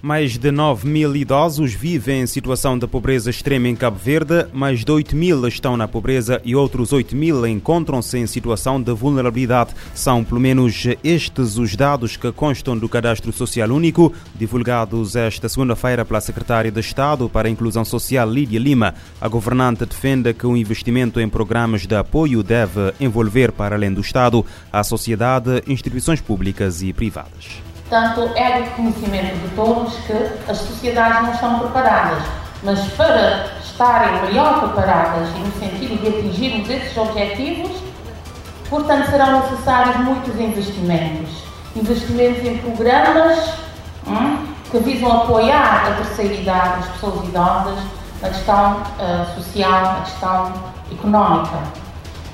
Mais de 9 mil idosos vivem em situação de pobreza extrema em Cabo Verde, mais de 8 mil estão na pobreza e outros 8 mil encontram-se em situação de vulnerabilidade. São pelo menos estes os dados que constam do Cadastro Social Único, divulgados esta segunda-feira pela Secretária de Estado para a Inclusão Social, Lídia Lima. A governante defende que o investimento em programas de apoio deve envolver, para além do Estado, a sociedade, instituições públicas e privadas. Portanto, é do conhecimento de todos que as sociedades não estão preparadas, mas para estarem melhor preparadas e no sentido de atingirmos esses objetivos, portanto, serão necessários muitos investimentos. Investimentos em programas hum, que visam apoiar a terceira idade, as pessoas idosas, na questão uh, social, na questão económica,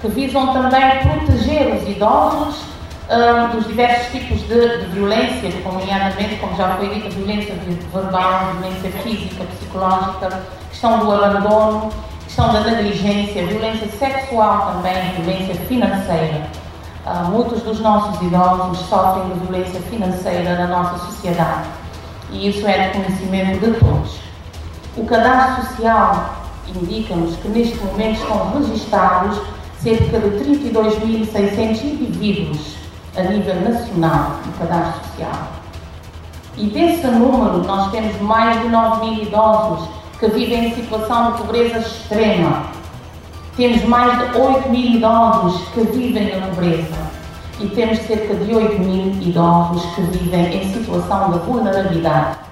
que visam também proteger os idosos um, dos diversos tipos de, de violência, nomeadamente, como já foi dito, violência verbal, violência física, psicológica, questão do abandono, questão da negligência, violência sexual também, violência financeira. Uh, muitos dos nossos idosos sofrem de violência financeira na nossa sociedade e isso é de conhecimento de todos. O cadastro social indica-nos que neste momento estão registados cerca de 32.600 indivíduos a nível nacional no cadastro social. E desse número, nós temos mais de 9 mil idosos que vivem em situação de pobreza extrema. Temos mais de 8 mil idosos que vivem na pobreza. E temos cerca de 8 mil idosos que vivem em situação de vulnerabilidade.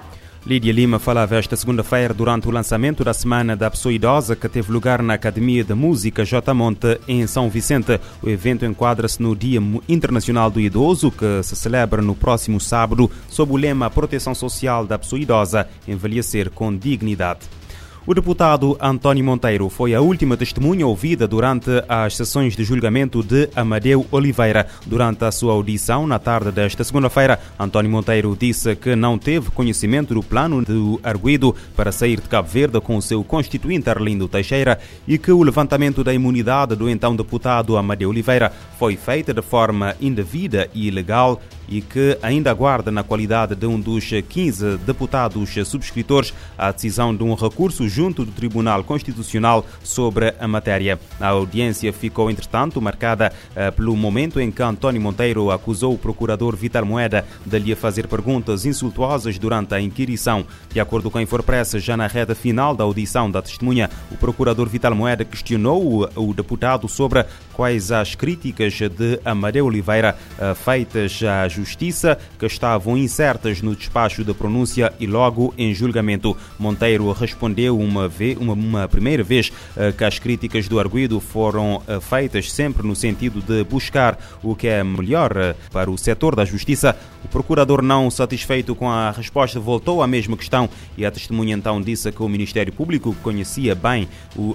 Lídia Lima falava esta segunda-feira durante o lançamento da Semana da Pessoa Idosa que teve lugar na Academia de Música J. Monte, em São Vicente. O evento enquadra-se no Dia Internacional do Idoso, que se celebra no próximo sábado, sob o lema Proteção Social da Pessoa Idosa, envelhecer com dignidade. O deputado António Monteiro foi a última testemunha ouvida durante as sessões de julgamento de Amadeu Oliveira. Durante a sua audição, na tarde desta segunda-feira, António Monteiro disse que não teve conhecimento do plano do arguido para sair de Cabo Verde com o seu constituinte Arlindo Teixeira e que o levantamento da imunidade do então deputado Amadeu Oliveira foi feito de forma indevida e ilegal e que ainda aguarda, na qualidade de um dos 15 deputados subscritores, a decisão de um recurso junto do Tribunal Constitucional sobre a matéria. A audiência ficou, entretanto, marcada uh, pelo momento em que António Monteiro acusou o procurador Vital Moeda de lhe fazer perguntas insultuosas durante a inquirição. De acordo com a Infopress, já na reta final da audição da testemunha, o procurador Vital Moeda questionou o deputado sobre quais as críticas de Amadeu Oliveira uh, feitas à Justiça que estavam incertas no despacho de pronúncia e logo em julgamento. Monteiro respondeu uma, vez, uma, uma primeira vez uh, que as críticas do arguido foram uh, feitas sempre no sentido de buscar o que é melhor para o setor da justiça. O procurador, não satisfeito com a resposta, voltou à mesma questão e a testemunha então disse que o Ministério Público conhecia bem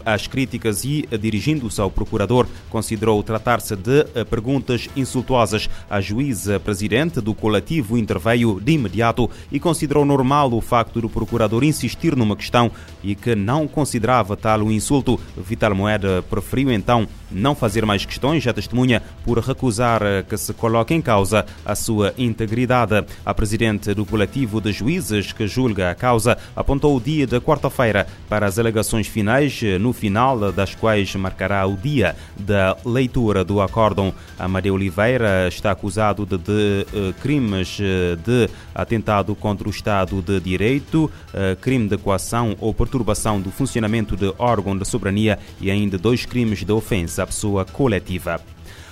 as críticas e, dirigindo-se ao procurador, considerou tratar-se de perguntas insultuosas. A juíza presidente do coletivo interveio de imediato e considerou normal o facto do procurador insistir numa questão e que não considerava tal o insulto. Vital Moeda preferiu então não fazer mais questões à testemunha por recusar que se coloque em causa a sua integridade. A presidente do coletivo de juízes que julga a causa apontou o dia da quarta-feira para as alegações finais, no final das quais marcará o dia da leitura do acórdão. Amadeu Oliveira está acusado de, de uh, crimes eh, de atentado contra o Estado de Direito, uh, crime de coação ou perturbação do funcionamento de órgão de soberania e ainda dois crimes de ofensa à pessoa coletiva.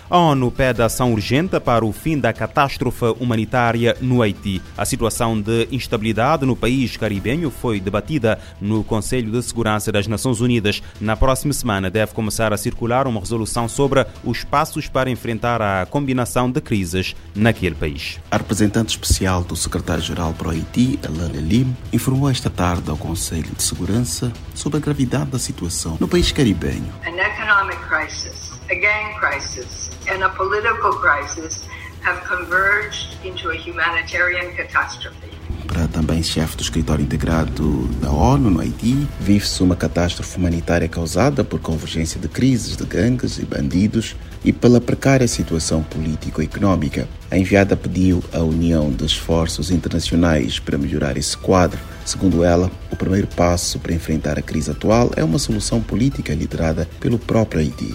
A ONU pede ação urgente para o fim da catástrofe humanitária no Haiti. A situação de instabilidade no país caribenho foi debatida no Conselho de Segurança das Nações Unidas. Na próxima semana deve começar a circular uma resolução sobre os passos para enfrentar a combinação de crises naquele país. A representante especial do secretário-geral para o Haiti, Alane Lim, informou esta tarde ao Conselho de Segurança sobre a gravidade da situação no país caribenho. An economic crisis, a gang crisis, and a political crisis have converged into a humanitarian catastrophe. Para também chefe do escritório integrado da ONU no Haiti, vive-se uma catástrofe humanitária causada por convergência de crises de gangues e bandidos e pela precária situação político-económica. A enviada pediu a união de esforços internacionais para melhorar esse quadro. Segundo ela, o primeiro passo para enfrentar a crise atual é uma solução política liderada pelo próprio Haiti.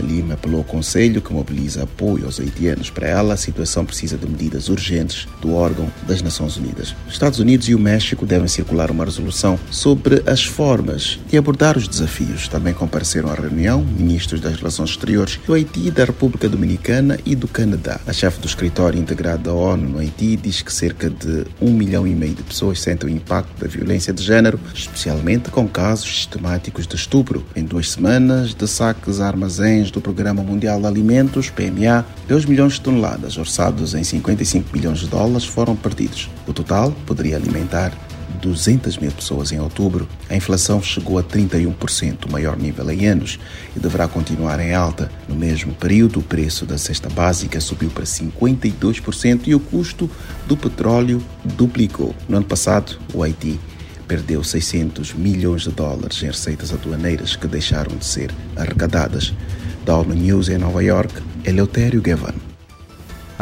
Lima apelou ao Conselho, que mobiliza apoio aos haitianos. Para ela, a situação precisa de medidas urgentes do órgão das Nações Unidas. Os Estados Unidos e o México devem circular uma resolução sobre as formas de abordar os desafios. Também compareceram à reunião ministros das Relações Exteriores do Haiti, da República Dominicana e do Canadá. A chefe do escritório integrado da ONU no Haiti diz que cerca de um milhão e meio de pessoas sentem o impacto da violência de género, especialmente com casos sistemáticos de estupro. Em duas semanas de saques a armazéns do Programa Mundial de Alimentos, PMA, 2 milhões de toneladas, orçados em 55 milhões de dólares, foram perdidos. O total poderia alimentar 200 mil pessoas em outubro. A inflação chegou a 31%, o maior nível em anos, e deverá continuar em alta. No mesmo período, o preço da cesta básica subiu para 52% e o custo do petróleo duplicou. No ano passado, o Haiti perdeu 600 milhões de dólares em receitas aduaneiras que deixaram de ser arrecadadas da ONU News em Nova York, Eleutério Gavan.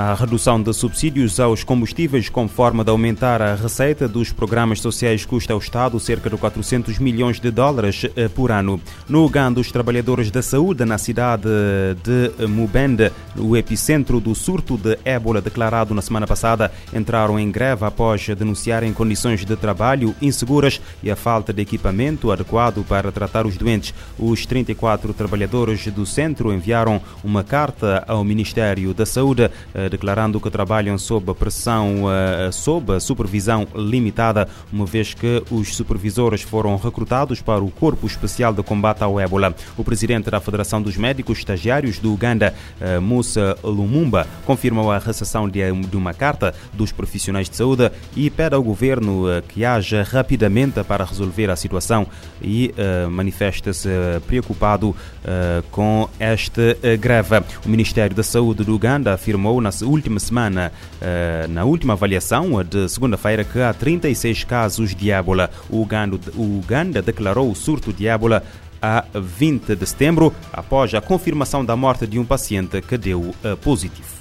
A redução de subsídios aos combustíveis com forma de aumentar a receita dos programas sociais custa ao Estado cerca de 400 milhões de dólares eh, por ano. No Uganda, os trabalhadores da saúde na cidade de Mubende, o epicentro do surto de ébola declarado na semana passada, entraram em greve após denunciarem condições de trabalho inseguras e a falta de equipamento adequado para tratar os doentes. Os 34 trabalhadores do centro enviaram uma carta ao Ministério da Saúde eh, declarando que trabalham sob pressão, uh, sob supervisão limitada, uma vez que os supervisores foram recrutados para o Corpo Especial de Combate ao Ébola. O presidente da Federação dos Médicos Estagiários do Uganda, uh, Musa Lumumba, confirmou a recepção de, uma carta dos profissionais de saúde e pede ao governo uh, que haja rapidamente para resolver a situação e manifesta-se preocupado com esta greve. O Ministério da Saúde do Uganda afirmou na última semana, eh, na última avaliação de segunda-feira, que há 36 casos de ébola. O Uganda, o Uganda declarou o surto de ébola a 20 de setembro, após a confirmação da morte de um paciente que deu eh, positivo.